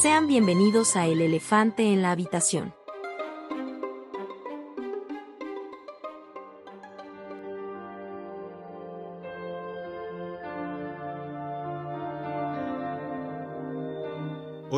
Sean bienvenidos a El Elefante en la Habitación.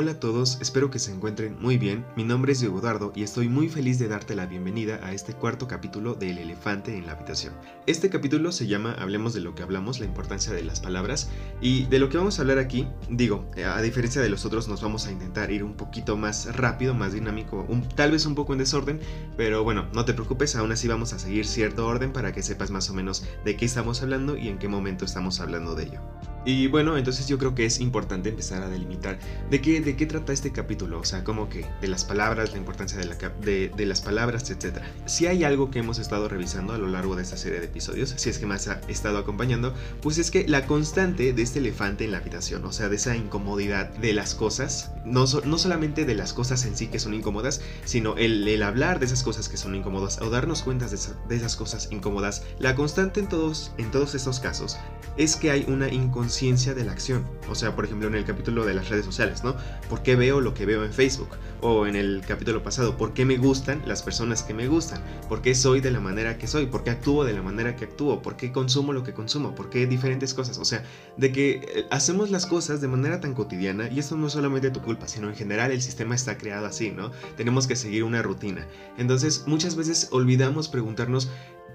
Hola a todos, espero que se encuentren muy bien. Mi nombre es Diego Eduardo y estoy muy feliz de darte la bienvenida a este cuarto capítulo de El elefante en la habitación. Este capítulo se llama Hablemos de lo que hablamos, la importancia de las palabras y de lo que vamos a hablar aquí, digo, a diferencia de los otros nos vamos a intentar ir un poquito más rápido, más dinámico, tal vez un poco en desorden, pero bueno, no te preocupes, aún así vamos a seguir cierto orden para que sepas más o menos de qué estamos hablando y en qué momento estamos hablando de ello. Y bueno, entonces yo creo que es importante empezar a delimitar de qué, de qué trata este capítulo, o sea, como que de las palabras, la importancia de, la, de, de, las palabras, etc. Si hay algo que hemos estado revisando a lo largo de esta serie de episodios, si es que me has estado acompañando, pues es que la constante de este elefante en la habitación, o sea, de esa incomodidad de las cosas, no, no solamente de las cosas en sí que son incómodas, sino el, el hablar de esas cosas que son incómodas o darnos cuenta de, de esas cosas incómodas, la constante en todos, en todos estos casos es que hay una inconsciencia conciencia de la acción. O sea, por ejemplo, en el capítulo de las redes sociales, ¿no? ¿Por qué veo lo que veo en Facebook? O en el capítulo pasado, ¿por qué me gustan las personas que me gustan? ¿Por qué soy de la manera que soy? ¿Por qué actúo de la manera que actúo? ¿Por qué consumo lo que consumo? ¿Por qué diferentes cosas? O sea, de que eh, hacemos las cosas de manera tan cotidiana y esto no es solamente tu culpa, sino en general el sistema está creado así, ¿no? Tenemos que seguir una rutina. Entonces, muchas veces olvidamos preguntarnos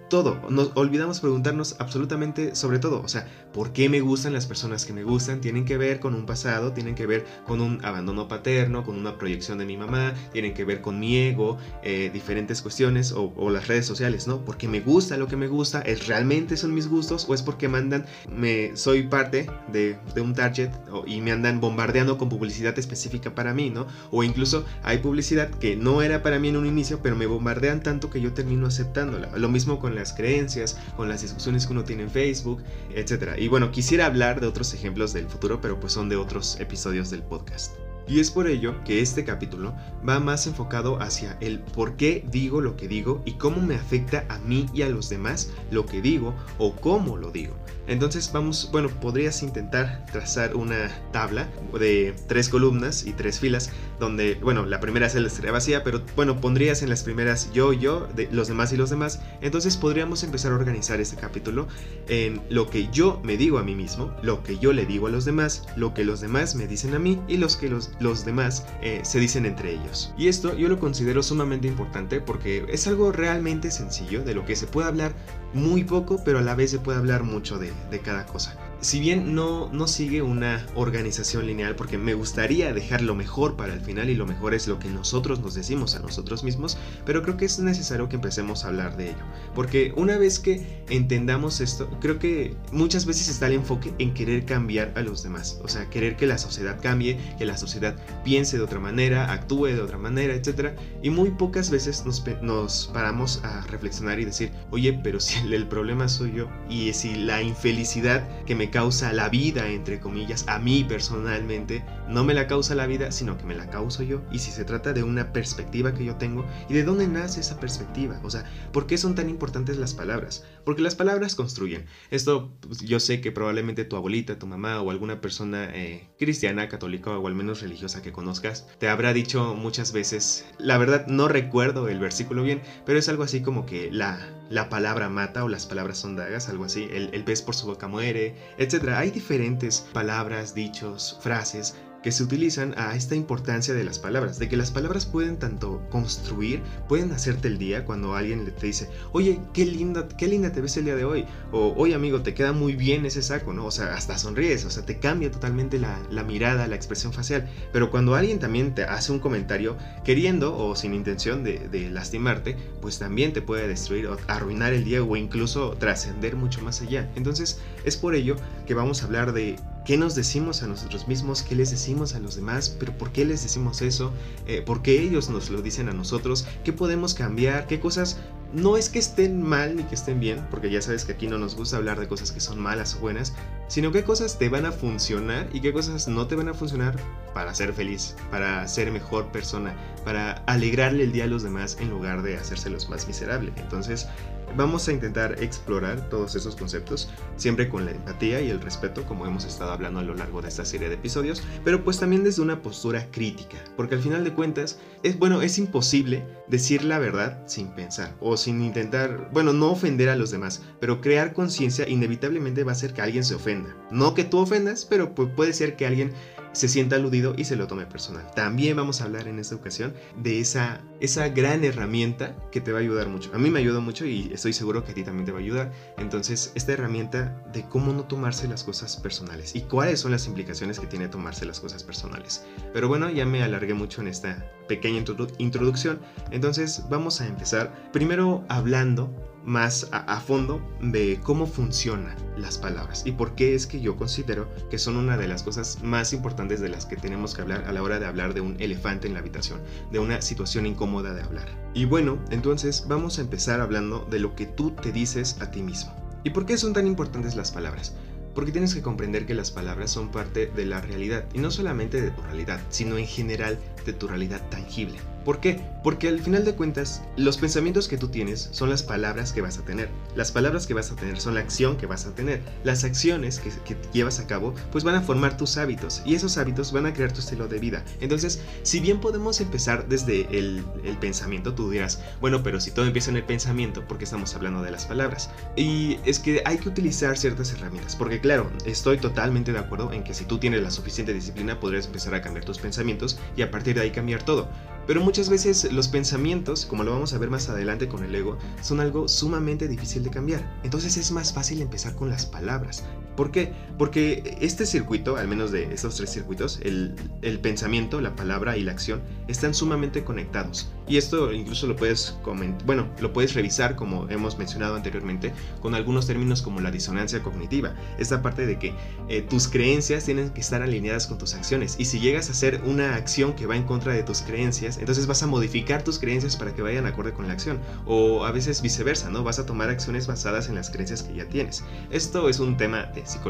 todo. Nos olvidamos preguntarnos absolutamente sobre todo. O sea, ¿por qué me gustan las personas que me gustan? Tienen que ver con un pasado, tienen que ver con un abandono paterno, con una proyección de mi mamá, tienen que ver con mi ego, eh, diferentes cuestiones o, las redes sociales, ¿no? Porque me gusta lo que me gusta, ¿es realmente son mis gustos o es porque mandan, me, soy parte de, un target y me andan bombardeando con publicidad específica para mí, ¿no? O incluso hay publicidad que no era para mí en un inicio, pero me bombardean tanto que yo termino aceptándola. Lo mismo con las creencias, con las discusiones que uno tiene en Facebook, etc. Y bueno, quisiera hablar de otros ejemplos del futuro, pero pues son de otros episodios del podcast. Y es por ello que este capítulo va más enfocado hacia el por qué digo lo que digo y cómo me afecta a mí y a los demás lo que digo o cómo lo digo. Entonces vamos, bueno, podrías intentar trazar una tabla de tres columnas y tres filas donde, bueno, la primera es la vacía, pero bueno, pondrías en las primeras yo, yo, los demás y los demás. Entonces podríamos empezar a organizar este capítulo en lo que yo me digo a mí mismo, lo que yo le digo a los demás, lo que los demás me dicen a mí y los que los, los demás eh, se dicen entre ellos. Y esto yo lo considero sumamente importante porque es algo realmente sencillo de lo que se puede hablar muy poco, pero a la vez se puede hablar mucho de, de cada cosa si bien no, no sigue una organización lineal, porque me gustaría dejar lo mejor para el final y lo mejor es lo que nosotros nos decimos a nosotros mismos, pero creo que es necesario que empecemos a hablar de ello. Porque una vez que entendamos esto, creo que muchas veces está el enfoque en querer cambiar a los demás, o sea, querer que la sociedad cambie, que la sociedad piense de otra manera, actúe de otra manera, etc. Y muy pocas veces nos, nos paramos a reflexionar y decir, oye, pero si el, el problema soy yo y si la infelicidad que me causa la vida, entre comillas, a mí personalmente, no me la causa la vida, sino que me la causo yo. Y si se trata de una perspectiva que yo tengo, ¿y de dónde nace esa perspectiva? O sea, ¿por qué son tan importantes las palabras? Porque las palabras construyen. Esto pues, yo sé que probablemente tu abuelita, tu mamá o alguna persona eh, cristiana, católica o al menos religiosa que conozcas, te habrá dicho muchas veces, la verdad no recuerdo el versículo bien, pero es algo así como que la, la palabra mata o las palabras son dagas, algo así, el, el pez por su boca muere, etc. Hay diferentes palabras, dichos, frases que se utilizan a esta importancia de las palabras, de que las palabras pueden tanto construir, pueden hacerte el día cuando alguien te dice, oye, qué linda, qué linda te ves el día de hoy, o oye amigo, te queda muy bien ese saco, ¿no? O sea, hasta sonríes, o sea, te cambia totalmente la, mirada, la expresión facial, pero cuando alguien también te hace un comentario queriendo o sin intención de, lastimarte, pues también te puede destruir o arruinar el día o incluso trascender mucho más allá. Entonces, es por ello que vamos a hablar de qué nos decimos a nosotros mismos, qué les decimos a los demás, pero por qué les decimos eso, eh, por qué ellos nos lo dicen a nosotros, qué podemos cambiar, qué cosas no es que estén mal ni que estén bien, porque ya sabes que aquí no nos gusta hablar de cosas que son malas o buenas, sino qué cosas te van a funcionar y qué cosas no te van a funcionar para ser feliz, para ser mejor persona, para alegrarle el día a los demás en lugar de hacérselos más miserable. Entonces, Vamos a intentar explorar todos esos conceptos, siempre con la empatía y el respeto, como hemos estado hablando a lo largo de esta serie de episodios, pero pues también desde una postura crítica, porque al final de cuentas, es bueno, es imposible decir la verdad sin pensar o sin intentar, bueno, no ofender a los demás, pero crear conciencia inevitablemente va a hacer que alguien se ofenda. No que tú ofendas, pero puede ser que alguien se sienta aludido y se lo tome personal. También vamos a hablar en esta ocasión de esa, esa gran herramienta que te va a ayudar mucho. A mí me ayudó mucho y estoy seguro que a ti también te va a ayudar. Entonces, esta herramienta de cómo no tomarse las cosas personales y cuáles son las implicaciones que tiene tomarse las cosas personales. Pero bueno, ya me alargué mucho en esta pequeña introducción. Entonces, vamos a empezar primero hablando más a, fondo de cómo funcionan las palabras y por qué es que yo considero que son una de las cosas más importantes de las que tenemos que hablar a la hora de hablar de un elefante en la habitación, de una situación incómoda de hablar. Y bueno, entonces vamos a empezar hablando de lo que tú te dices a ti mismo. ¿Y por qué son tan importantes las palabras? Porque tienes que comprender que las palabras son parte de la realidad, y no solamente de tu realidad, sino en general de tu realidad tangible. ¿Por qué? Porque al final de cuentas, los pensamientos que tú tienes son las palabras que vas a tener. Las palabras que vas a tener son la acción que vas a tener. Las acciones que, llevas a cabo, pues van a formar tus hábitos y esos hábitos van a crear tu estilo de vida. Entonces, si bien podemos empezar desde el, pensamiento, tú dirás, bueno, pero si todo empieza en el pensamiento, porque estamos hablando de las palabras. Y es que hay que utilizar ciertas herramientas, porque claro, estoy totalmente de acuerdo en que si tú tienes la suficiente disciplina, podrías empezar a cambiar tus pensamientos y a partir de ahí cambiar todo. Pero muchas veces los pensamientos, como lo vamos a ver más adelante con el ego, son algo sumamente difícil de cambiar. Entonces es más fácil empezar con las palabras. ¿Por qué? Porque este circuito, al menos de estos tres circuitos, el, pensamiento, la palabra y la acción, están sumamente conectados. Y esto incluso lo puedes bueno, lo puedes revisar, como hemos mencionado anteriormente, con algunos términos como la disonancia cognitiva. Esta parte de que eh, tus creencias tienen que estar alineadas con tus acciones. Y si llegas a hacer una acción que va en contra de tus creencias, entonces vas a modificar tus creencias para que vayan acorde con la acción. O a veces viceversa, ¿no? Vas a tomar acciones basadas en las creencias que ya tienes. Esto es un tema de psicología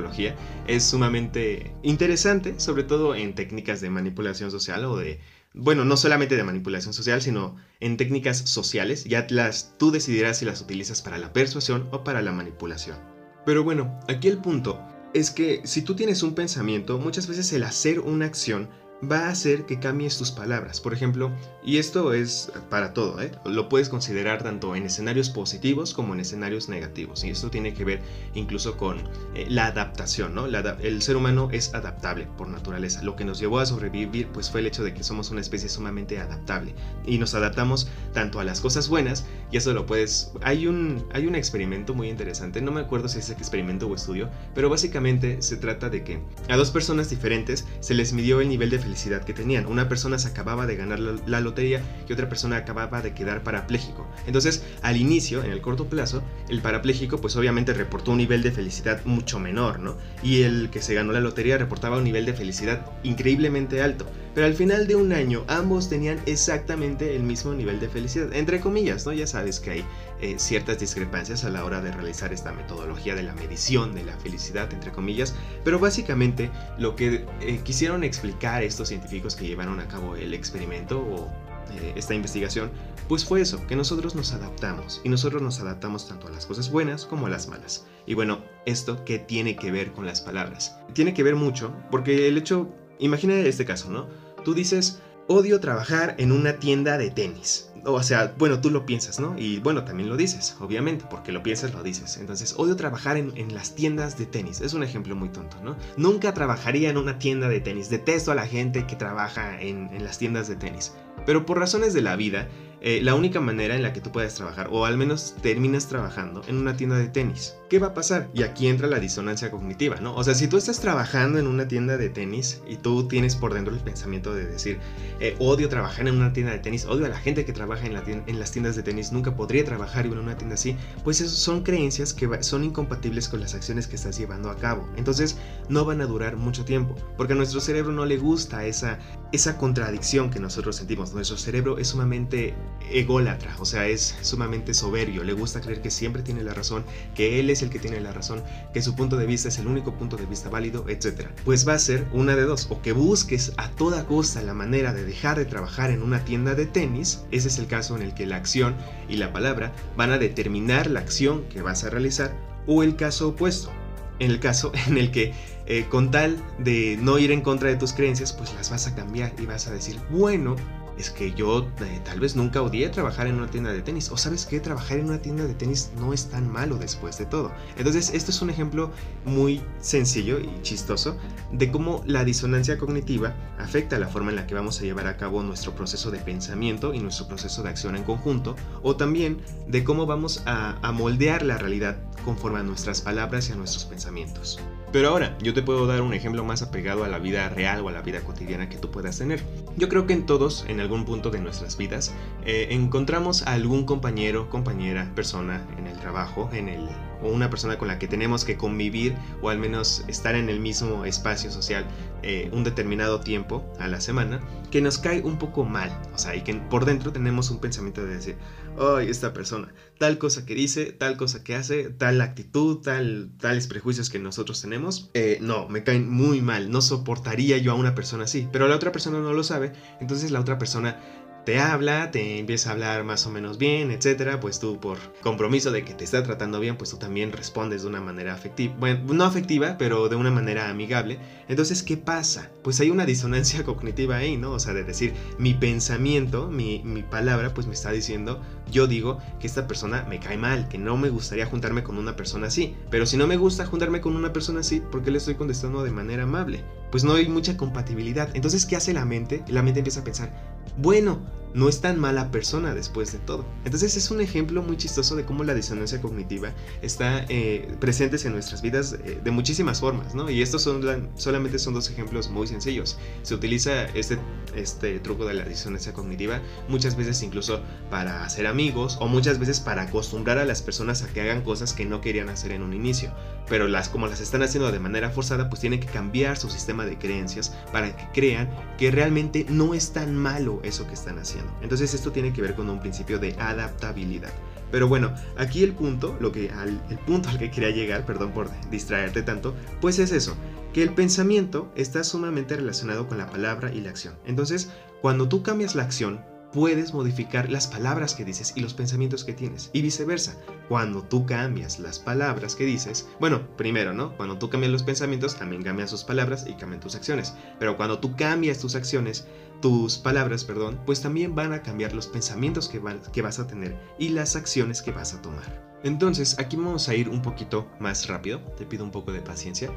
es sumamente interesante, sobre todo en técnicas de manipulación social o de, bueno, no solamente de manipulación social, sino en técnicas sociales. Ya las, tú decidirás si las utilizas para la persuasión o para la manipulación. Pero bueno, aquí el punto es que si tú tienes un pensamiento, muchas veces el hacer una acción va a hacer que cambies tus palabras. Por ejemplo, y esto es para todo, ¿eh? lo puedes considerar tanto en escenarios positivos como en escenarios negativos. Y esto tiene que ver incluso con eh, la adaptación, ¿no? el ser humano es adaptable por naturaleza. Lo que nos llevó a sobrevivir pues fue el hecho de que somos una especie sumamente adaptable. Y nos adaptamos tanto a las cosas buenas, y eso lo puedes... Hay un, hay un experimento muy interesante, no me acuerdo si es experimento o estudio, pero básicamente se trata de que a dos personas diferentes se les midió el nivel de felicidad que tenían. Una persona se acababa de ganar la, lotería y otra persona acababa de quedar parapléjico. Entonces, al inicio, en el corto plazo, el parapléjico pues obviamente reportó un nivel de felicidad mucho menor, ¿no? Y el que se ganó la lotería reportaba un nivel de felicidad increíblemente alto. Pero al final de un año ambos tenían exactamente el mismo nivel de felicidad, entre comillas, ¿no? Ya sabes que hay eh, ciertas discrepancias a la hora de realizar esta metodología de la medición de la felicidad, entre comillas, pero básicamente lo que eh, quisieron explicar estos científicos que llevaron a cabo el experimento o eh, esta investigación, pues fue eso, que nosotros nos adaptamos y nosotros nos adaptamos tanto a las cosas buenas como a las malas. Y bueno, esto qué tiene que ver con las palabras? Tiene que ver mucho porque el hecho, imagina este caso, ¿no? Tú dices, odio trabajar en una tienda de tenis. O sea, bueno, tú lo piensas, ¿no? Y bueno, también lo dices, obviamente, porque lo piensas, lo dices. Entonces, odio trabajar en, las tiendas de tenis. Es un ejemplo muy tonto, ¿no? Nunca trabajaría en una tienda de tenis. Detesto a la gente que trabaja en, en las tiendas de tenis. Pero por razones de la vida, eh, la única manera en la que tú puedes trabajar, o al menos terminas trabajando en una tienda de tenis. ¿Qué va a pasar? Y aquí entra la disonancia cognitiva, ¿no? O sea, si tú estás trabajando en una tienda de tenis y tú tienes por dentro el pensamiento de decir, eh, odio trabajar en una tienda de tenis, odio a la gente que trabaja en, en las tiendas de tenis, nunca podría trabajar en una tienda así, pues son creencias que son incompatibles con las acciones que estás llevando a cabo. Entonces, no van a durar mucho tiempo, porque a nuestro cerebro no le gusta esa, esa contradicción que nosotros sentimos. Nuestro cerebro es sumamente ególatra, o sea, es sumamente soberbio, le gusta creer que siempre tiene la razón, que él es el que tiene la razón, que su punto de vista es el único punto de vista válido, etc. Pues va a ser una de dos, o que busques a toda costa la manera de dejar de trabajar en una tienda de tenis, ese es el caso en el que la acción y la palabra van a determinar la acción que vas a realizar, o el caso opuesto, en el caso en el que eh, con tal de no ir en contra de tus creencias, pues las vas a cambiar y vas a decir, bueno, es que yo eh, tal vez nunca odié trabajar en una tienda de tenis. O sabes que trabajar en una tienda de tenis no es tan malo después de todo. Entonces, esto es un ejemplo muy sencillo y chistoso de cómo la disonancia cognitiva afecta la forma en la que vamos a llevar a cabo nuestro proceso de pensamiento y nuestro proceso de acción en conjunto, o también de cómo vamos a, a moldear la realidad conforme a nuestras palabras y a nuestros pensamientos. Pero ahora, yo te puedo dar un ejemplo más apegado a la vida real o a la vida cotidiana que tú puedas tener. Yo creo que en todos, en algún punto de nuestras vidas, eh, encontramos a algún compañero, compañera, persona en el trabajo, en el o una persona con la que tenemos que convivir o al menos estar en el mismo espacio social eh, un determinado tiempo a la semana, que nos cae un poco mal, o sea, y que por dentro tenemos un pensamiento de decir, ay, esta persona, tal cosa que dice, tal cosa que hace, tal actitud, tal, tales prejuicios que nosotros tenemos, eh, no, me caen muy mal, no soportaría yo a una persona así, pero la otra persona no lo sabe, entonces la otra persona te habla, te empieza a hablar más o menos bien, etcétera, pues tú por compromiso de que te está tratando bien, pues tú también respondes de una manera afectiva, bueno, no afectiva, pero de una manera amigable. Entonces, ¿qué pasa? Pues hay una disonancia cognitiva ahí, ¿no? O sea, de decir, mi pensamiento, mi, mi palabra, pues me está diciendo, yo digo que esta persona me cae mal, que no me gustaría juntarme con una persona así, pero si no me gusta juntarme con una persona así, ¿por qué le estoy contestando de manera amable? Pues no hay mucha compatibilidad. Entonces, ¿qué hace la mente? La mente empieza a pensar, bueno, no es tan mala persona después de todo. Entonces es un ejemplo muy chistoso de cómo la disonancia cognitiva está eh, presente en nuestras vidas eh, de muchísimas formas, ¿no? Y estos son solamente son dos ejemplos muy sencillos. Se utiliza este, este truco de la disonancia cognitiva muchas veces incluso para hacer amigos o muchas veces para acostumbrar a las personas a que hagan cosas que no querían hacer en un inicio. Pero las, como las están haciendo de manera forzada, pues tienen que cambiar su sistema de creencias para que crean que realmente no es tan malo eso que están haciendo. Entonces esto tiene que ver con un principio de adaptabilidad. Pero bueno, aquí el punto, lo que el punto al que quería llegar, perdón por distraerte tanto, pues es eso, que el pensamiento está sumamente relacionado con la palabra y la acción. Entonces, cuando tú cambias la acción, puedes modificar las palabras que dices y los pensamientos que tienes. Y viceversa, cuando tú cambias las palabras que dices, bueno, primero, ¿no? Cuando tú cambias los pensamientos, también cambias tus palabras y cambian tus acciones. Pero cuando tú cambias tus acciones, tus palabras, perdón, pues también van a cambiar los pensamientos que, que vas a tener y las acciones que vas a tomar. Entonces, aquí vamos a ir un poquito más rápido, te pido un poco de paciencia.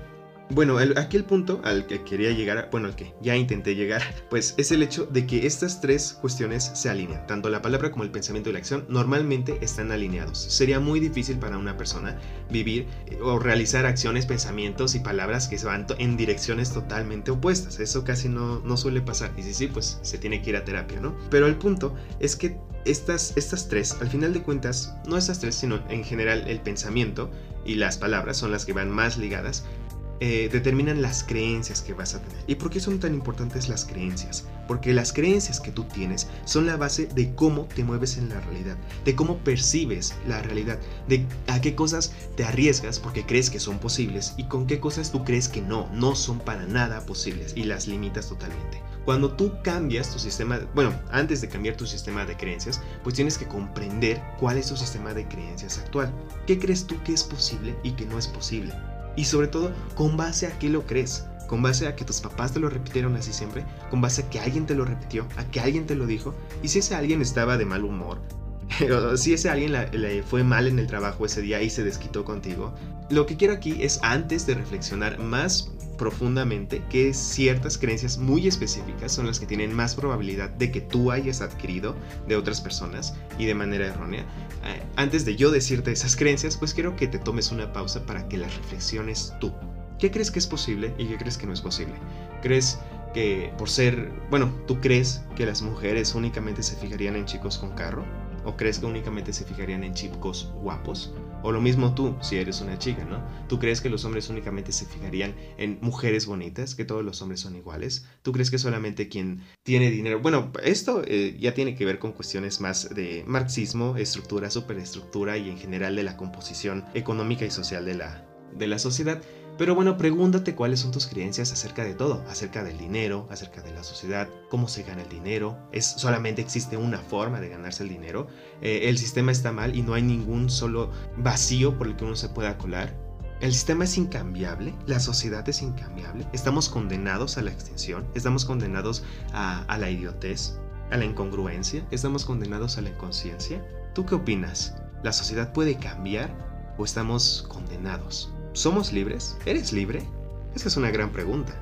Bueno, aquí el punto al que quería llegar, bueno, al que ya intenté llegar, pues es el hecho de que estas tres cuestiones se alinean. Tanto la palabra como el pensamiento y la acción normalmente están alineados. Sería muy difícil para una persona vivir eh, o realizar acciones, pensamientos y palabras que se van en direcciones totalmente opuestas. Eso casi no, no suele pasar. Y si sí, pues se tiene que ir a terapia, ¿no? Pero el punto es que estas, estas tres, al final de cuentas, no estas tres, sino en general el pensamiento y las palabras son las que van más ligadas, eh, determinan las creencias que vas a tener. ¿Y por qué son tan importantes las creencias? Porque las creencias que tú tienes son la base de cómo te mueves en la realidad, de cómo percibes la realidad, de a qué cosas te arriesgas porque crees que son posibles y con qué cosas tú crees que no, no son para nada posibles y las limitas totalmente. Cuando tú cambias tu sistema, bueno, antes de cambiar tu sistema de creencias, pues tienes que comprender cuál es tu sistema de creencias actual. ¿Qué crees tú que es posible y que no es posible? Y sobre todo, con base a qué lo crees. Con base a que tus papás te lo repitieron así siempre. Con base a que alguien te lo repitió. A que alguien te lo dijo. Y si ese alguien estaba de mal humor. si ese alguien le fue mal en el trabajo ese día y se desquitó contigo. Lo que quiero aquí es antes de reflexionar más profundamente que ciertas creencias muy específicas son las que tienen más probabilidad de que tú hayas adquirido de otras personas y de manera errónea. Eh, antes de yo decirte esas creencias, pues quiero que te tomes una pausa para que las reflexiones tú. ¿Qué crees que es posible y qué crees que no es posible? ¿Crees que por ser, bueno, tú crees que las mujeres únicamente se fijarían en chicos con carro? ¿O crees que únicamente se fijarían en chicos guapos? O lo mismo tú, si eres una chica, ¿no? ¿Tú crees que los hombres únicamente se fijarían en mujeres bonitas, que todos los hombres son iguales? ¿Tú crees que solamente quien tiene dinero... Bueno, esto eh, ya tiene que ver con cuestiones más de marxismo, estructura, superestructura y en general de la composición económica y social de la, de la sociedad. Pero bueno, pregúntate cuáles son tus creencias acerca de todo, acerca del dinero, acerca de la sociedad, cómo se gana el dinero, es solamente existe una forma de ganarse el dinero, eh, el sistema está mal y no hay ningún solo vacío por el que uno se pueda colar. El sistema es incambiable, la sociedad es incambiable, estamos condenados a la extinción, estamos condenados a, a la idiotez, a la incongruencia, estamos condenados a la inconsciencia. ¿Tú qué opinas? ¿La sociedad puede cambiar o estamos condenados? ¿Somos libres? ¿Eres libre? Esa es una gran pregunta.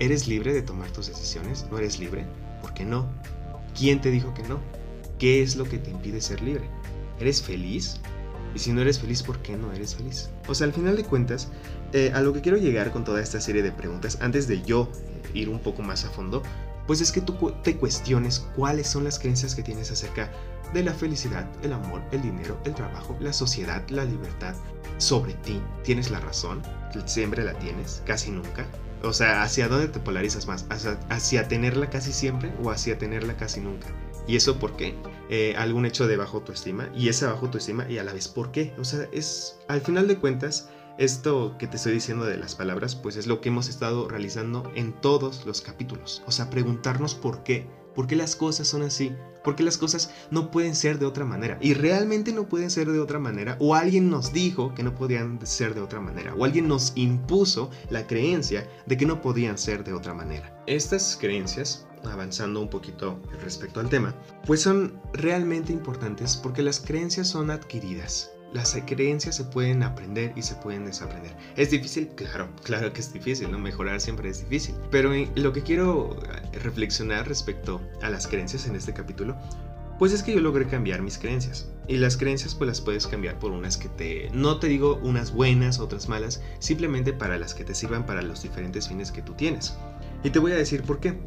¿Eres libre de tomar tus decisiones? ¿No eres libre? ¿Por qué no? ¿Quién te dijo que no? ¿Qué es lo que te impide ser libre? ¿Eres feliz? Y si no eres feliz, ¿por qué no eres feliz? O sea, al final de cuentas, eh, a lo que quiero llegar con toda esta serie de preguntas, antes de yo eh, ir un poco más a fondo, pues es que tú te cuestiones cuáles son las creencias que tienes acerca de la felicidad, el amor, el dinero, el trabajo, la sociedad, la libertad, sobre ti. ¿Tienes la razón? ¿Siempre la tienes? ¿Casi nunca? O sea, ¿hacia dónde te polarizas más? ¿Hacia, tenerla casi siempre o hacia tenerla casi nunca? ¿Y eso por qué? Eh, ¿Algún hecho de bajo autoestima? ¿Y esa bajo autoestima? ¿Y a la vez por qué? O sea, es, al final de cuentas, esto que te estoy diciendo de las palabras, pues es lo que hemos estado realizando en todos los capítulos. O sea, preguntarnos por qué. ¿Por qué las cosas son así? ¿Por qué las cosas no pueden ser de otra manera? Y realmente no pueden ser de otra manera. O alguien nos dijo que no podían ser de otra manera. O alguien nos impuso la creencia de que no podían ser de otra manera. Estas creencias avanzando un poquito respecto al tema, pues son realmente importantes porque las creencias son adquiridas las creencias se pueden aprender y se pueden desaprender. ¿Es difícil? Claro, claro que es difícil, ¿no? Mejorar siempre es difícil. Pero lo que quiero eh, reflexionar respecto a las creencias en este capítulo, pues es que yo logré cambiar mis creencias. Y las creencias pues las puedes cambiar por unas que te... No te digo unas buenas, otras malas, simplemente para las que te sirvan para los diferentes fines que tú tienes. Y te voy a decir por qué.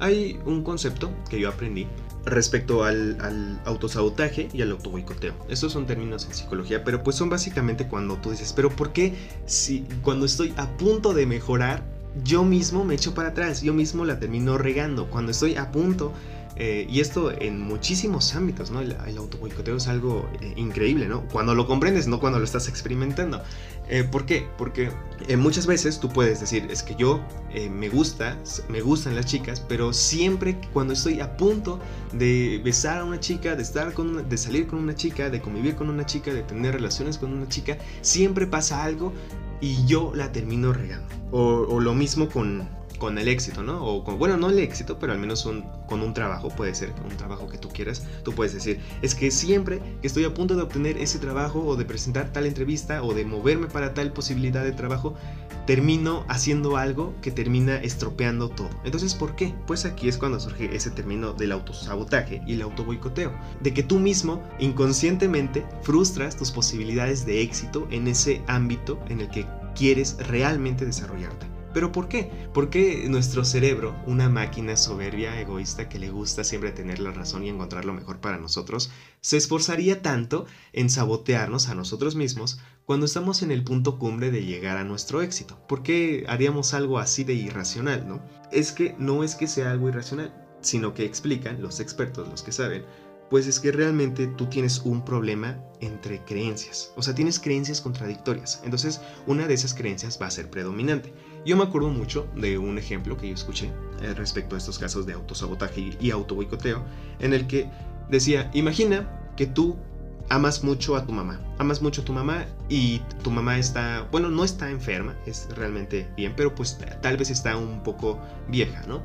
Hay un concepto que yo aprendí respecto al, autosabotaje y al autoboicoteo. Estos son términos en psicología, pero pues son básicamente cuando tú dices, pero ¿por qué si cuando estoy a punto de mejorar, yo mismo me echo para atrás, yo mismo la termino regando? Cuando estoy a punto eh, y esto en muchísimos ámbitos, ¿no? El, autoboicoteo es algo eh, increíble, ¿no? Cuando lo comprendes, no cuando lo estás experimentando. Eh, ¿Por qué? Porque muchas veces tú puedes decir, es que yo me gusta, me gustan las chicas, pero siempre cuando estoy a punto de besar a una chica, de estar con de salir con una chica, de convivir con una chica, de tener relaciones con una chica, siempre pasa algo y yo la termino regando. o lo mismo con, con el éxito, ¿no? O con, bueno, no el éxito, pero al menos con un trabajo, puede ser un trabajo que tú quieras, tú puedes decir, es que siempre que estoy a punto de obtener ese trabajo o de presentar tal entrevista o de moverme para tal posibilidad de trabajo, termino haciendo algo que termina estropeando todo. Entonces, ¿por qué? Pues aquí es cuando surge ese término del autosabotaje y el autoboicoteo, de que tú mismo inconscientemente frustras tus posibilidades de éxito en ese ámbito en el que quieres realmente desarrollarte. ¿Pero por qué? Porque nuestro cerebro, una máquina soberbia, egoísta, que le gusta siempre tener la razón y encontrar lo mejor para nosotros, se esforzaría tanto en sabotearnos a nosotros mismos cuando estamos en el punto cumbre de llegar a nuestro éxito? ¿Por qué haríamos algo así de irracional, no? Es que no es que sea algo irracional, sino que explican los expertos, los que saben, pues es que realmente tú tienes un problema entre creencias. O sea, tienes creencias contradictorias. Entonces, una de esas creencias va a ser predominante. Yo me acuerdo mucho de un ejemplo que yo escuché eh, respecto a estos casos de autosabotaje y autoboicoteo, en el que decía, imagina que tú amas mucho a tu mamá, amas mucho a tu mamá y tu mamá está, bueno, no está enferma, es realmente bien, pero pues tal vez está un poco vieja, ¿no?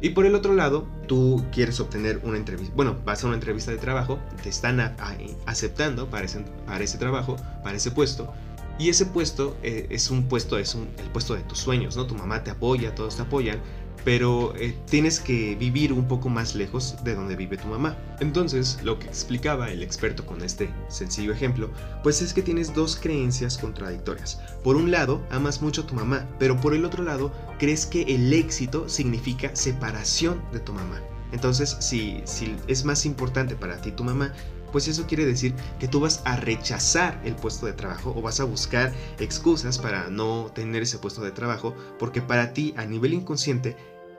Y por el otro lado, tú quieres obtener una entrevista, bueno, vas a una entrevista de trabajo, te están aceptando para ese, para ese trabajo, para ese puesto, y ese puesto eh, es un puesto, es el puesto de tus sueños, ¿no? Tu mamá te apoya, todos te apoyan, pero eh, tienes que vivir un poco más lejos de donde vive tu mamá. Entonces, lo que explicaba el experto con este sencillo ejemplo, pues es que tienes dos creencias contradictorias. Por un lado, amas mucho a tu mamá, pero por el otro lado, crees que el éxito significa separación de tu mamá. Entonces, si, si es más importante para ti tu mamá, pues eso quiere decir que tú vas a rechazar el puesto de trabajo o vas a buscar excusas para no tener ese puesto de trabajo, porque para ti a nivel inconsciente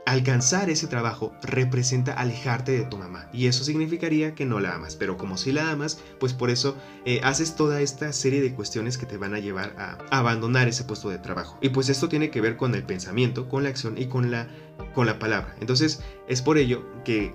alcanzar ese trabajo representa alejarte de tu mamá y eso significaría que no la amas, pero como si la amas, pues por eso eh, haces toda esta serie de cuestiones que te van a llevar a abandonar ese puesto de trabajo. Y pues esto tiene que ver con el pensamiento, con la acción y con la, con la palabra. Entonces es por ello que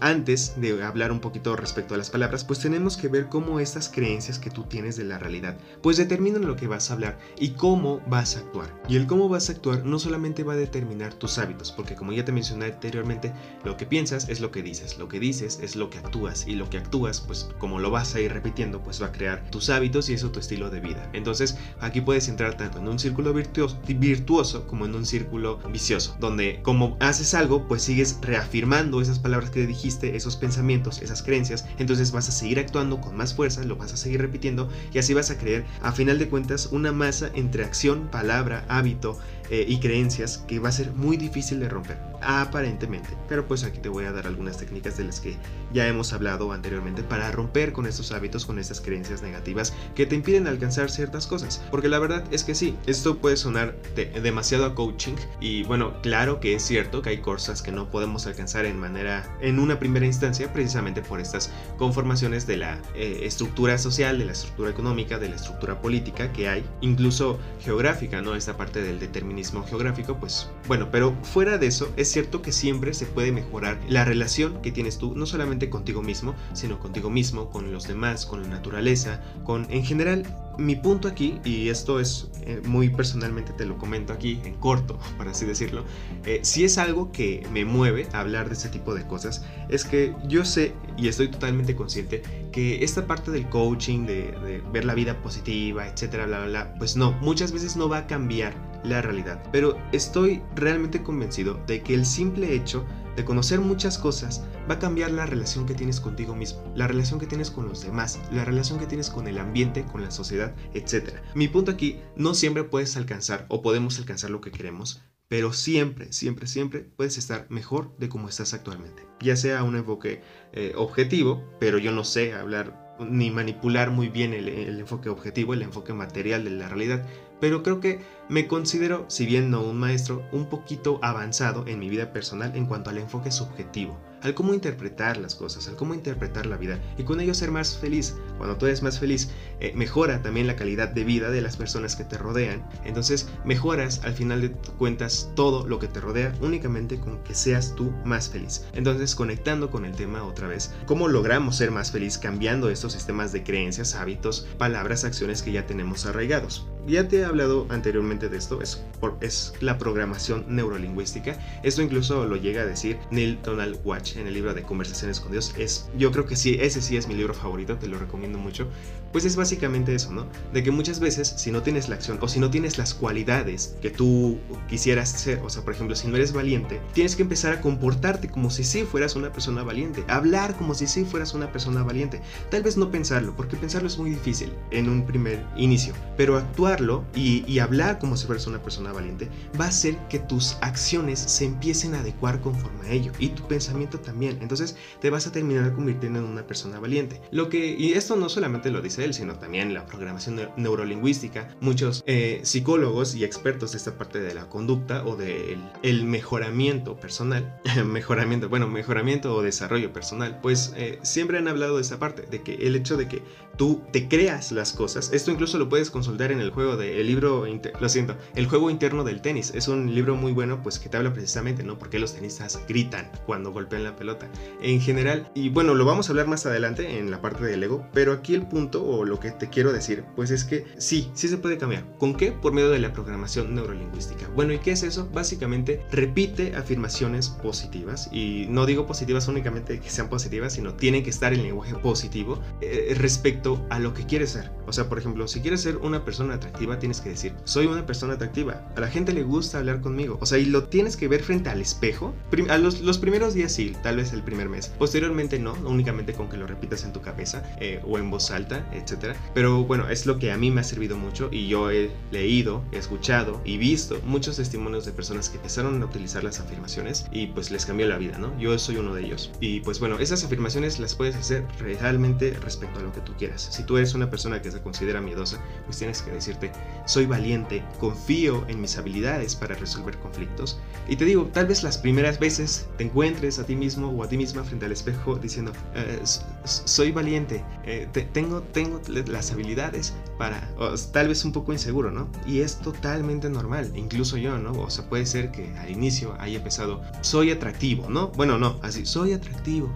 antes de hablar un poquito respecto a las palabras, pues tenemos que ver cómo estas creencias que tú tienes de la realidad, pues determinan lo que vas a hablar y cómo vas a actuar. Y el cómo vas a actuar no solamente va a determinar tus hábitos, porque como ya te mencioné anteriormente, lo que piensas es lo que dices, lo que dices es lo que actúas y lo que actúas, pues como lo vas a ir repitiendo, pues va a crear tus hábitos y eso tu estilo de vida. Entonces aquí puedes entrar tanto en un círculo virtuoso, virtuoso como en un círculo vicioso, donde como haces algo, pues sigues reafirmando esas palabras que dijiste, esos pensamientos, esas creencias, entonces vas a seguir actuando con más fuerza, lo vas a seguir repitiendo y así vas a creer, a final de cuentas, una masa entre acción, palabra, hábito eh, y creencias que va a ser muy difícil de romper, aparentemente. Pero pues aquí te voy a dar algunas técnicas de las que ya hemos hablado anteriormente para romper con estos hábitos, con estas creencias negativas que te impiden alcanzar ciertas cosas. Porque la verdad es que sí, esto puede sonar demasiado a coaching y bueno, claro que es cierto que hay cosas que no podemos alcanzar en manera, en una primera instancia, precisamente por estas conformaciones de la eh, estructura social, de la estructura económica, de la estructura política que hay, incluso geográfica, ¿no? Esta parte del determinismo geográfico, pues bueno, pero fuera de eso, es cierto que siempre se puede mejorar la relación que tienes tú, no solamente contigo mismo, sino contigo mismo, con los demás, con la naturaleza, con en general mi punto aquí, y esto es eh, muy personalmente te lo comento aquí en corto, por así decirlo, eh, si es algo que me mueve a hablar de este tipo de cosas, es que yo sé y estoy totalmente consciente que esta parte del coaching, de, de ver la vida positiva, etcétera, bla, bla, bla, pues no, muchas veces no va a cambiar la realidad, pero estoy realmente convencido de que el simple hecho de conocer muchas cosas va a cambiar la relación que tienes contigo mismo, la relación que tienes con los demás, la relación que tienes con el ambiente, con la sociedad, etc. Mi punto aquí, no siempre puedes alcanzar o podemos alcanzar lo que queremos, pero siempre, siempre, siempre puedes estar mejor de como estás actualmente. Ya sea un enfoque eh, objetivo, pero yo no sé hablar ni manipular muy bien el, el, enfoque objetivo, el enfoque material de la realidad, pero creo que me considero, si bien no un maestro, un poquito avanzado en mi vida personal en cuanto al enfoque subjetivo, al cómo interpretar las cosas, al cómo interpretar la vida y con ello ser más feliz. Cuando tú eres más feliz, eh, mejora también la calidad de vida de las personas que te rodean. Entonces mejoras al final de cuentas todo lo que te rodea únicamente con que seas tú más feliz. Entonces conectando con el tema otra vez, ¿cómo logramos ser más feliz cambiando estos sistemas de creencias, hábitos, palabras, acciones que ya tenemos arraigados? Ya te he hablado anteriormente de esto, es, es la programación neurolingüística. Esto incluso lo llega a decir Neil Donald Watch en el libro de Conversaciones con Dios. Es, yo creo que sí, ese sí es mi libro favorito, te lo recomiendo mucho. Pues es básicamente eso, ¿no? De que muchas veces si no tienes la acción o si no tienes las cualidades que tú quisieras ser, o sea, por ejemplo, si no eres valiente, tienes que empezar a comportarte como si sí fueras una persona valiente, hablar como si sí fueras una persona valiente. Tal vez no pensarlo, porque pensarlo es muy difícil en un primer inicio, pero actuar y, hablar como si fueras una persona valiente va a hacer que tus acciones se empiecen a adecuar conforme a ello y tu pensamiento también. Entonces te vas a terminar convirtiendo en una persona valiente. Lo que, y esto no solamente lo dice él, sino también la programación neurolingüística. Muchos eh, psicólogos y expertos de esta parte de la conducta o del el mejoramiento personal, mejoramiento, bueno, mejoramiento o desarrollo personal, pues eh, siempre han hablado de esa parte, de que el hecho de que tú te creas las cosas, esto incluso lo puedes consultar en el juego de el libro, lo siento, el juego interno del tenis. Es un libro muy bueno, pues que te habla precisamente, ¿no? Porque los tenistas gritan cuando golpean la pelota. En general, y bueno, lo vamos a hablar más adelante en la parte del ego, pero aquí el punto o lo que te quiero decir, pues es que sí, sí se puede cambiar. ¿Con qué? Por medio de la programación neurolingüística. Bueno, ¿y qué es eso? Básicamente repite afirmaciones positivas y no digo positivas únicamente que sean positivas, sino tienen que estar en lenguaje positivo eh, respecto a lo que quieres ser. Sea, por ejemplo, si quieres ser una persona atractiva, tienes que decir, soy una persona atractiva. A la gente le gusta hablar conmigo. O sea, y lo tienes que ver frente al espejo. a los, los, primeros días sí, tal vez el primer mes. Posteriormente no, únicamente con que lo repitas en tu cabeza eh, o en voz alta, etc. Pero bueno, es lo que a mí me ha servido mucho y yo he leído, he escuchado y visto muchos testimonios de personas que empezaron a utilizar las afirmaciones y pues les cambió la vida, ¿no? Yo soy uno de ellos. Y pues bueno, esas afirmaciones las puedes hacer realmente respecto a lo que tú quieras. Si tú eres una persona que se considera miedosa, pues tienes que decirte, soy valiente, confío en mis habilidades para resolver conflictos. Y te digo, tal vez las primeras veces te encuentres a ti mismo o a ti misma frente al espejo diciendo, eh, soy valiente, eh, tengo, tengo las habilidades para, tal vez un poco inseguro, ¿no? Y es totalmente normal, incluso yo, ¿no? O sea, puede ser que al inicio haya empezado, soy atractivo, ¿no? Bueno, no, así, soy atractivo,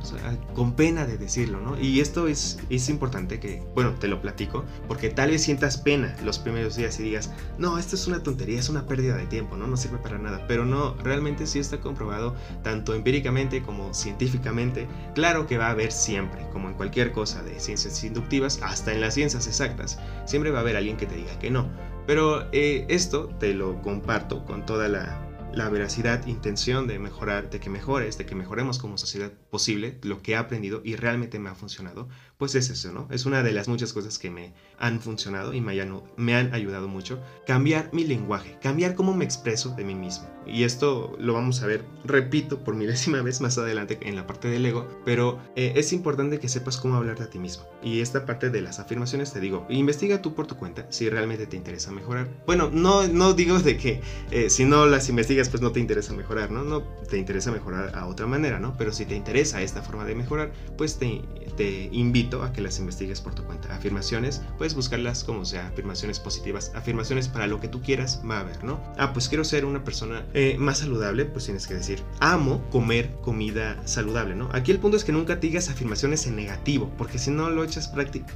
con pena de decirlo, ¿no? Y esto es, es importante que, bueno, te lo platico, porque tal vez sientas pena los primeros días y digas, no, esto es una tontería, es una pérdida de tiempo, ¿no? No sirve para nada, pero no, realmente sí está comprobado, tanto empíricamente como científicamente, claro que va a haber siempre, como en cualquier cosa de ciencias inductivas, hasta en las ciencias exactas, siempre va a haber alguien que te diga que no. Pero eh, esto te lo comparto con toda la la veracidad, intención de mejorar, de que mejores, de que mejoremos como sociedad posible, lo que he aprendido y realmente me ha funcionado, pues es eso, ¿no? Es una de las muchas cosas que me han funcionado y me, han ayudado mucho. Cambiar mi lenguaje, cambiar cómo me expreso de mí mismo. Y esto lo vamos a ver, repito, por milésima vez más adelante en la parte del ego, pero eh, es importante que sepas cómo hablar de ti mismo. Y esta parte de las afirmaciones te digo, investiga tú por tu cuenta si realmente te interesa mejorar. Bueno, no, no digo de que eh, si no las investigas pues no te interesa mejorar, ¿no? No te interesa mejorar a otra manera, ¿no? Pero si te interesa esta forma de mejorar, pues te, te invito a que las investigues por tu cuenta. Afirmaciones, puedes buscarlas como sea, afirmaciones positivas, afirmaciones para lo que tú quieras, va a haber, ¿no? Ah, pues quiero ser una persona eh, más saludable, pues tienes que decir, amo comer comida saludable, ¿no? Aquí el punto es que nunca digas afirmaciones en negativo, porque si no lo echas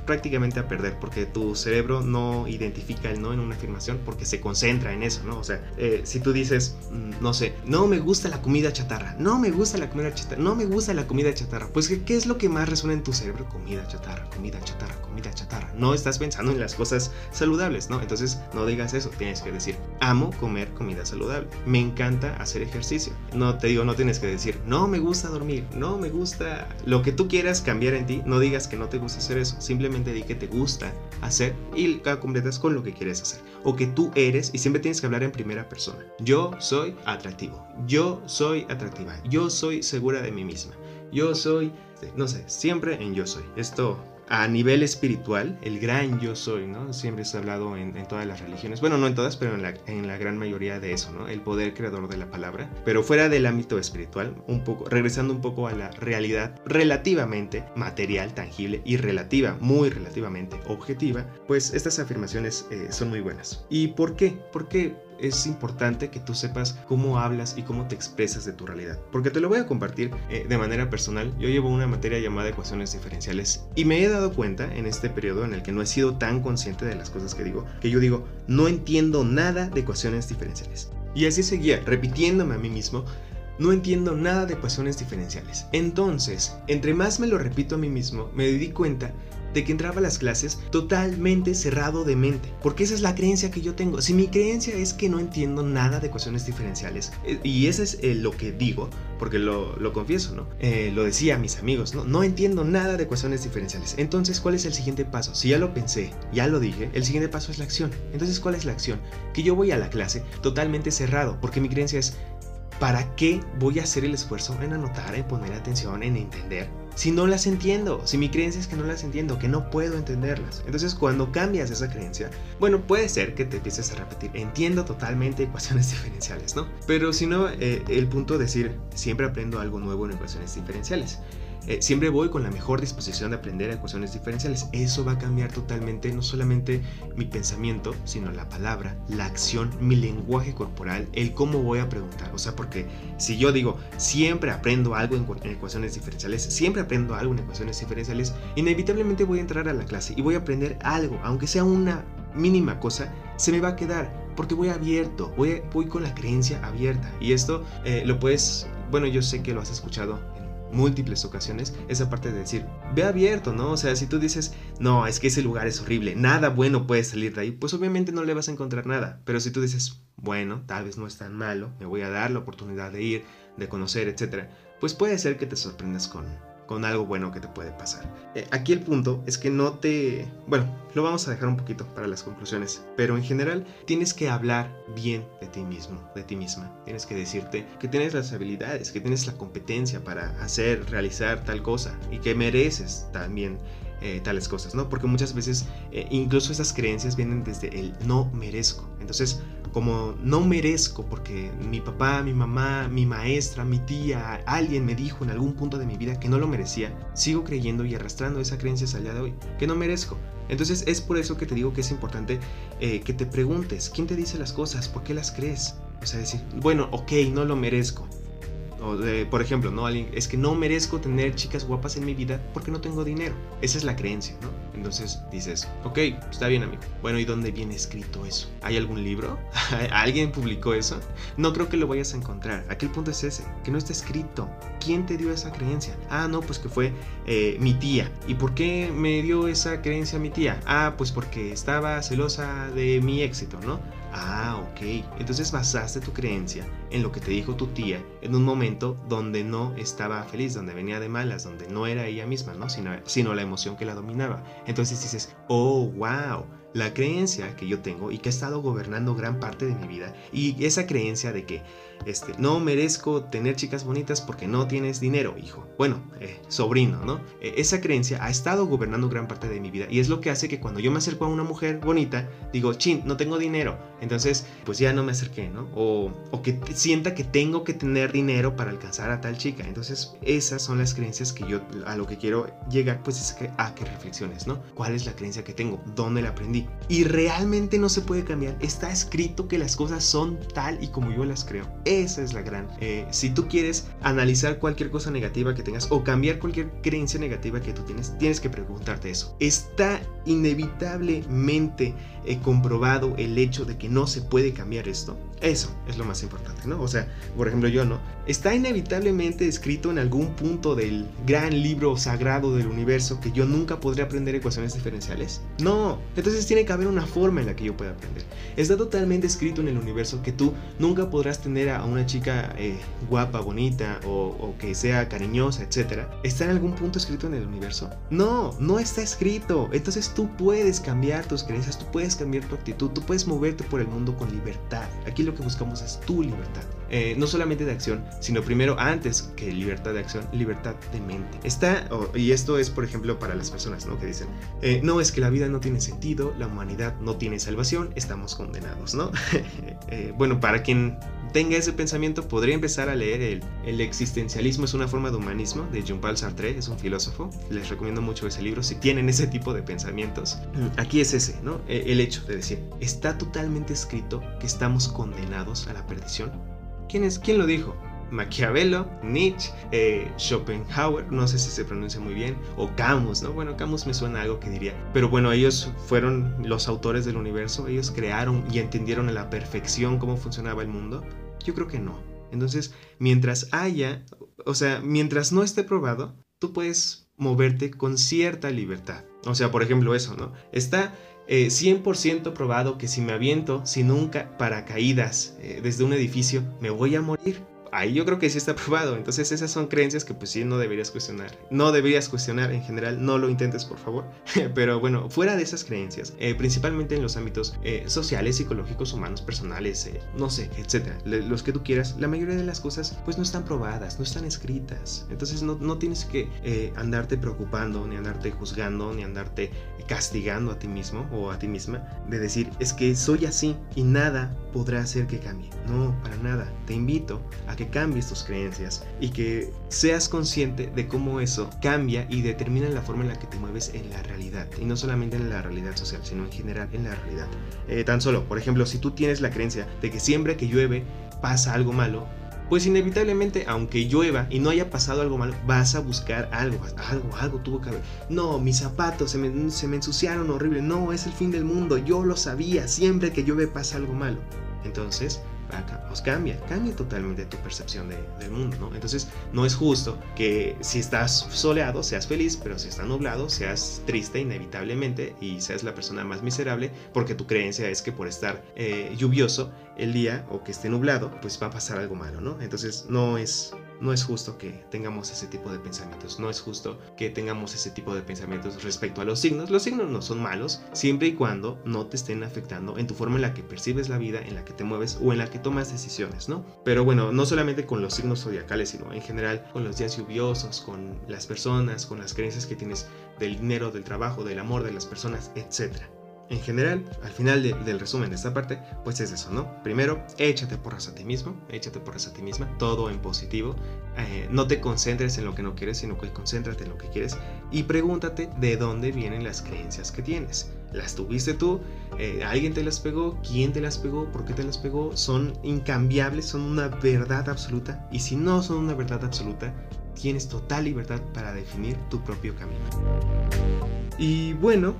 prácticamente a perder, porque tu cerebro no identifica el no en una afirmación porque se concentra en eso, ¿no? O sea, eh, si tú dices, mm, no sé, no me gusta la comida chatarra, no me gusta la comida chatarra, no me gusta la comida chatarra, pues ¿qué, es lo que más resuena en tu cerebro? Comida chatarra, comida chatarra, comida chatarra. No estás pensando en las cosas saludables, ¿no? Entonces no digas eso, tienes que decir, amo comer comida saludable, me encanta hacer ejercicio. No te digo, no tienes que decir, no me gusta dormir, no me gusta lo que tú quieras cambiar en ti, no digas que no te gusta hacer eso, simplemente di que te gusta hacer y completas con lo que quieres hacer. O que tú eres y siempre tienes que hablar en primera persona. Yo soy atractivo, yo soy atractiva, yo soy segura de mí misma, yo soy, no sé, siempre en yo soy. Esto a nivel espiritual, el gran yo soy, ¿no? Siempre se ha hablado en, todas las religiones, bueno, no en todas, pero en la, gran mayoría de eso, ¿no? El poder creador de la palabra. Pero fuera del ámbito espiritual, un poco, regresando un poco a la realidad relativamente material, tangible y relativa, muy relativamente objetiva, pues estas afirmaciones eh, son muy buenas. ¿Y por qué? Porque es importante que tú sepas cómo hablas y cómo te expresas de tu realidad. Porque te lo voy a compartir eh, de manera personal. Yo llevo una materia llamada ecuaciones diferenciales y me he dado cuenta en este periodo en el que no he sido tan consciente de las cosas que digo, que yo digo, no entiendo nada de ecuaciones diferenciales. Y así seguía, repitiéndome a mí mismo, no entiendo nada de ecuaciones diferenciales. Entonces, entre más me lo repito a mí mismo, me di cuenta de que entraba a las clases totalmente cerrado de mente, porque esa es la creencia que yo tengo. Si mi creencia es que no entiendo nada de ecuaciones diferenciales, eh, y eso es eh, lo que digo, porque lo, confieso, ¿no? Eh, lo decía a mis amigos, ¿no? No entiendo nada de ecuaciones diferenciales. Entonces, ¿cuál es el siguiente paso? Si ya lo pensé, ya lo dije, el siguiente paso es la acción. Entonces, ¿cuál es la acción? Que yo voy a la clase totalmente cerrado, porque mi creencia es, ¿para qué voy a hacer el esfuerzo en anotar, en poner atención, en entender? Si no las entiendo, si mi creencia es que no las entiendo, que no puedo entenderlas. Entonces cuando cambias esa creencia, bueno, puede ser que te empieces a repetir, entiendo totalmente ecuaciones diferenciales, ¿no? Pero si no, eh, el punto de decir, siempre aprendo algo nuevo en ecuaciones diferenciales. Eh, siempre voy con la mejor disposición de aprender ecuaciones diferenciales. Eso va a cambiar totalmente no solamente mi pensamiento, sino la palabra, la acción, mi lenguaje corporal, el cómo voy a preguntar. O sea, porque si yo digo, siempre aprendo algo en, ecuaciones diferenciales, siempre aprendo algo en ecuaciones diferenciales, inevitablemente voy a entrar a la clase y voy a aprender algo, aunque sea una mínima cosa, se me va a quedar porque voy abierto, voy, voy con la creencia abierta. Y esto eh, lo puedes, bueno, yo sé que lo has escuchado múltiples ocasiones esa parte de decir, ve abierto, ¿no? O sea, si tú dices, no, es que ese lugar es horrible, nada bueno puede salir de ahí, pues obviamente no le vas a encontrar nada. Pero si tú dices, bueno, tal vez no es tan malo, me voy a dar la oportunidad de ir, de conocer, etcétera, pues puede ser que te sorprendas con, con algo bueno que te puede pasar. Eh, aquí el punto es que no te... Bueno, lo vamos a dejar un poquito para las conclusiones, pero en general tienes que hablar bien de ti mismo, de ti misma. Tienes que decirte que tienes las habilidades, que tienes la competencia para hacer, realizar tal cosa y que mereces también eh, tales cosas, ¿no? Porque muchas veces eh, incluso esas creencias vienen desde el no merezco. Entonces, como no merezco porque mi papá, mi mamá, mi maestra, mi tía, alguien me dijo en algún punto de mi vida que no lo merecía, sigo creyendo y arrastrando esa creencia hasta el día de hoy, que no merezco. Entonces es por eso que te digo que es importante eh, que te preguntes, ¿quién te dice las cosas? ¿Por qué las crees? O sea, decir, bueno, ok, no lo merezco. O de, por ejemplo, ¿no? Alguien, es que no merezco tener chicas guapas en mi vida porque no tengo dinero. Esa es la creencia, ¿no? Entonces dices, ok, está bien amigo. Bueno, ¿y dónde viene escrito eso? ¿Hay algún libro? ¿Alguien publicó eso? No creo que lo vayas a encontrar. Aquí el punto es ese, que no está escrito. ¿Quién te dio esa creencia? Ah, no, pues que fue eh, mi tía. ¿Y por qué me dio esa creencia mi tía? Ah, pues porque estaba celosa de mi éxito, ¿no? Ah, ok. Entonces basaste tu creencia en lo que te dijo tu tía en un momento donde no estaba feliz, donde venía de malas, donde no era ella misma, ¿no? Sino, sino la emoción que la dominaba. Entonces dices, oh, wow la creencia que yo tengo y que ha estado gobernando gran parte de mi vida y esa creencia de que este, no merezco tener chicas bonitas porque no tienes dinero, hijo. Bueno, eh, sobrino, ¿no? E, esa creencia ha estado gobernando gran parte de mi vida y es lo que hace que cuando yo me acerco a una mujer bonita, digo, chin, no tengo dinero. Entonces, pues ya no me acerqué, ¿no? O, o que sienta que tengo que tener dinero para alcanzar a tal chica. Entonces, esas son las creencias que yo, a lo que quiero llegar, pues es que, a que reflexiones, ¿no? ¿Cuál es la creencia que tengo? ¿Dónde la aprendí? Y realmente no se puede cambiar. Está escrito que las cosas son tal y como yo las creo. Esa es la gran. Eh, si tú quieres analizar cualquier cosa negativa que tengas o cambiar cualquier creencia negativa que tú tienes, tienes que preguntarte eso. ¿Está inevitablemente he comprobado el hecho de que no se puede cambiar esto. Eso es lo más importante, ¿no? O sea, por ejemplo, yo no. ¿Está inevitablemente escrito en algún punto del gran libro sagrado del universo que yo nunca podré aprender ecuaciones diferenciales? No. Entonces tiene que haber una forma en la que yo pueda aprender. Está totalmente escrito en el universo que tú nunca podrás tener a una chica eh, guapa, bonita o, que sea cariñosa, etc. ¿Está en algún punto escrito en el universo? No, no está escrito. Entonces tú puedes cambiar tus creencias, tú puedes cambiar tu actitud, tú puedes moverte por el mundo con libertad. Aquí lo que buscamos es tu libertad. Eh, no solamente de acción, sino primero, antes que libertad de acción, libertad de mente. Está, y esto es, por ejemplo, para las personas ¿no? que dicen, eh, no, es que la vida no tiene sentido, la humanidad no tiene salvación, estamos condenados, ¿no? Eh, bueno, para quien tenga ese pensamiento, podría empezar a leer el, el existencialismo es una forma de humanismo de Jean-Paul Sartre, es un filósofo. Les recomiendo mucho ese libro si tienen ese tipo de pensamientos. Aquí es ese, ¿no? El hecho de decir, está totalmente escrito que estamos condenados a la perdición ¿Quién, es, quién lo dijo? Maquiavelo, Nietzsche, eh, Schopenhauer, no sé si se pronuncia muy bien, o Camus, ¿no? Bueno, Camus me suena algo que diría. Pero bueno, ellos fueron los autores del universo, ellos crearon y entendieron a la perfección cómo funcionaba el mundo. Yo creo que no. Entonces, mientras haya, o sea, mientras no esté probado, tú puedes moverte con cierta libertad. O sea, por ejemplo, eso, ¿no? Está 100% eh, probado que si me aviento sin nunca paracaídas eh, desde un edificio, me voy a morir ahí yo creo que sí está probado. Entonces esas son creencias que pues sí no deberías cuestionar. No deberías cuestionar en general, no lo intentes por favor. Pero bueno, fuera de esas creencias, eh, principalmente en los ámbitos eh, sociales, psicológicos, humanos, personales, eh, no sé, etcétera, los que tú quieras, la mayoría de las cosas pues no están probadas, no están escritas. Entonces no, no tienes que andarte preocupando, ni andarte juzgando, ni andarte castigando a ti mismo o a ti misma de decir es que soy así y nada podrá hacer que cambie. No, para nada. Te invito a que cambies tus creencias y que seas consciente de cómo eso cambia y determina la forma en la que te mueves en la realidad. Y no solamente en la realidad social, sino en general en la realidad. Eh, tan solo, por ejemplo, si tú tienes la creencia de que siempre que llueve pasa algo malo, pues inevitablemente, aunque llueva y no haya pasado algo malo, vas a buscar algo, algo, algo tuvo que haber. No, mis zapatos se me, se me ensuciaron horrible. No, es el fin del mundo. Yo lo sabía. Siempre que llueve pasa algo malo. Entonces, pues cambia, cambia totalmente tu percepción del mundo, ¿no? Entonces, no es justo que si estás soleado seas feliz, pero si está nublado seas triste inevitablemente y seas la persona más miserable porque tu creencia es que por estar eh, lluvioso el día o que esté nublado, pues va a pasar algo malo, ¿no? Entonces, no es no es justo que tengamos ese tipo de pensamientos, no es justo que tengamos ese tipo de pensamientos respecto a los signos. Los signos no son malos siempre y cuando no te estén afectando en tu forma en la que percibes la vida, en la que te mueves o en la que tomas decisiones, ¿no? Pero bueno, no solamente con los signos zodiacales, sino en general con los días lluviosos, con las personas, con las creencias que tienes del dinero, del trabajo, del amor de las personas, etcétera en general, al final del resumen de esta parte, pues es eso, ¿no? Primero, échate porras a ti mismo, échate porras a ti misma, todo en positivo. Eh, no te concentres en lo que no quieres, sino que concéntrate en lo que quieres y pregúntate de dónde vienen las creencias que tienes. ¿Las tuviste tú? Eh, ¿Alguien te las pegó? ¿Quién te las pegó? ¿Por qué te las pegó? Son incambiables, son una verdad absoluta. Y si no son una verdad absoluta, tienes total libertad para definir tu propio camino. Y bueno,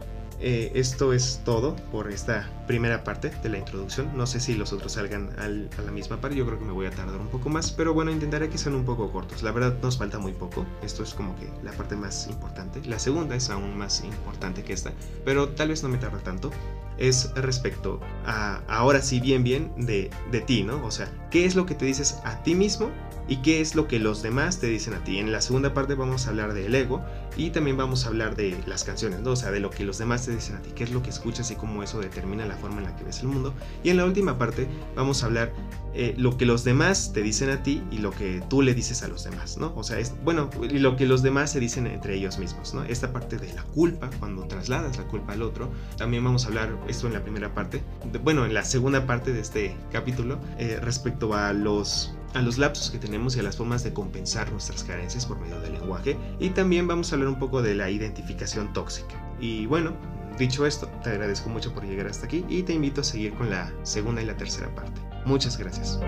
eh, esto es todo por esta primera parte de la introducción. No sé si los otros salgan a la misma parte, yo creo que me voy a tardar un poco más, pero bueno, intentaré que sean un poco cortos. La verdad nos falta muy poco, esto es como que la parte más importante. La segunda es aún más importante que esta, pero tal vez no me tarda tanto. Es respecto a, ahora sí, bien, bien, de, de ti, ¿no? O sea, ¿qué es lo que te dices a ti mismo y qué es lo que los demás te dicen a ti. En la segunda parte vamos a hablar del ego y también vamos a hablar de las canciones, ¿no? o sea, de lo que los demás te dicen a ti, qué es lo que escuchas y cómo eso determina la forma en la que ves el mundo. Y en la última parte vamos a hablar eh, lo que los demás te dicen a ti y lo que tú le dices a los demás, ¿no? O sea, es, bueno, y lo que los demás se dicen entre ellos mismos, ¿no? Esta parte de la culpa, cuando trasladas la culpa al otro, también vamos a hablar esto en la primera parte, bueno, en la segunda parte de este capítulo, eh, respecto a los a los lapsos que tenemos y a las formas de compensar nuestras carencias por medio del lenguaje y también vamos a hablar un poco de la identificación tóxica. Y bueno, dicho esto, te agradezco mucho por llegar hasta aquí y te invito a seguir con la segunda y la tercera parte. Muchas gracias.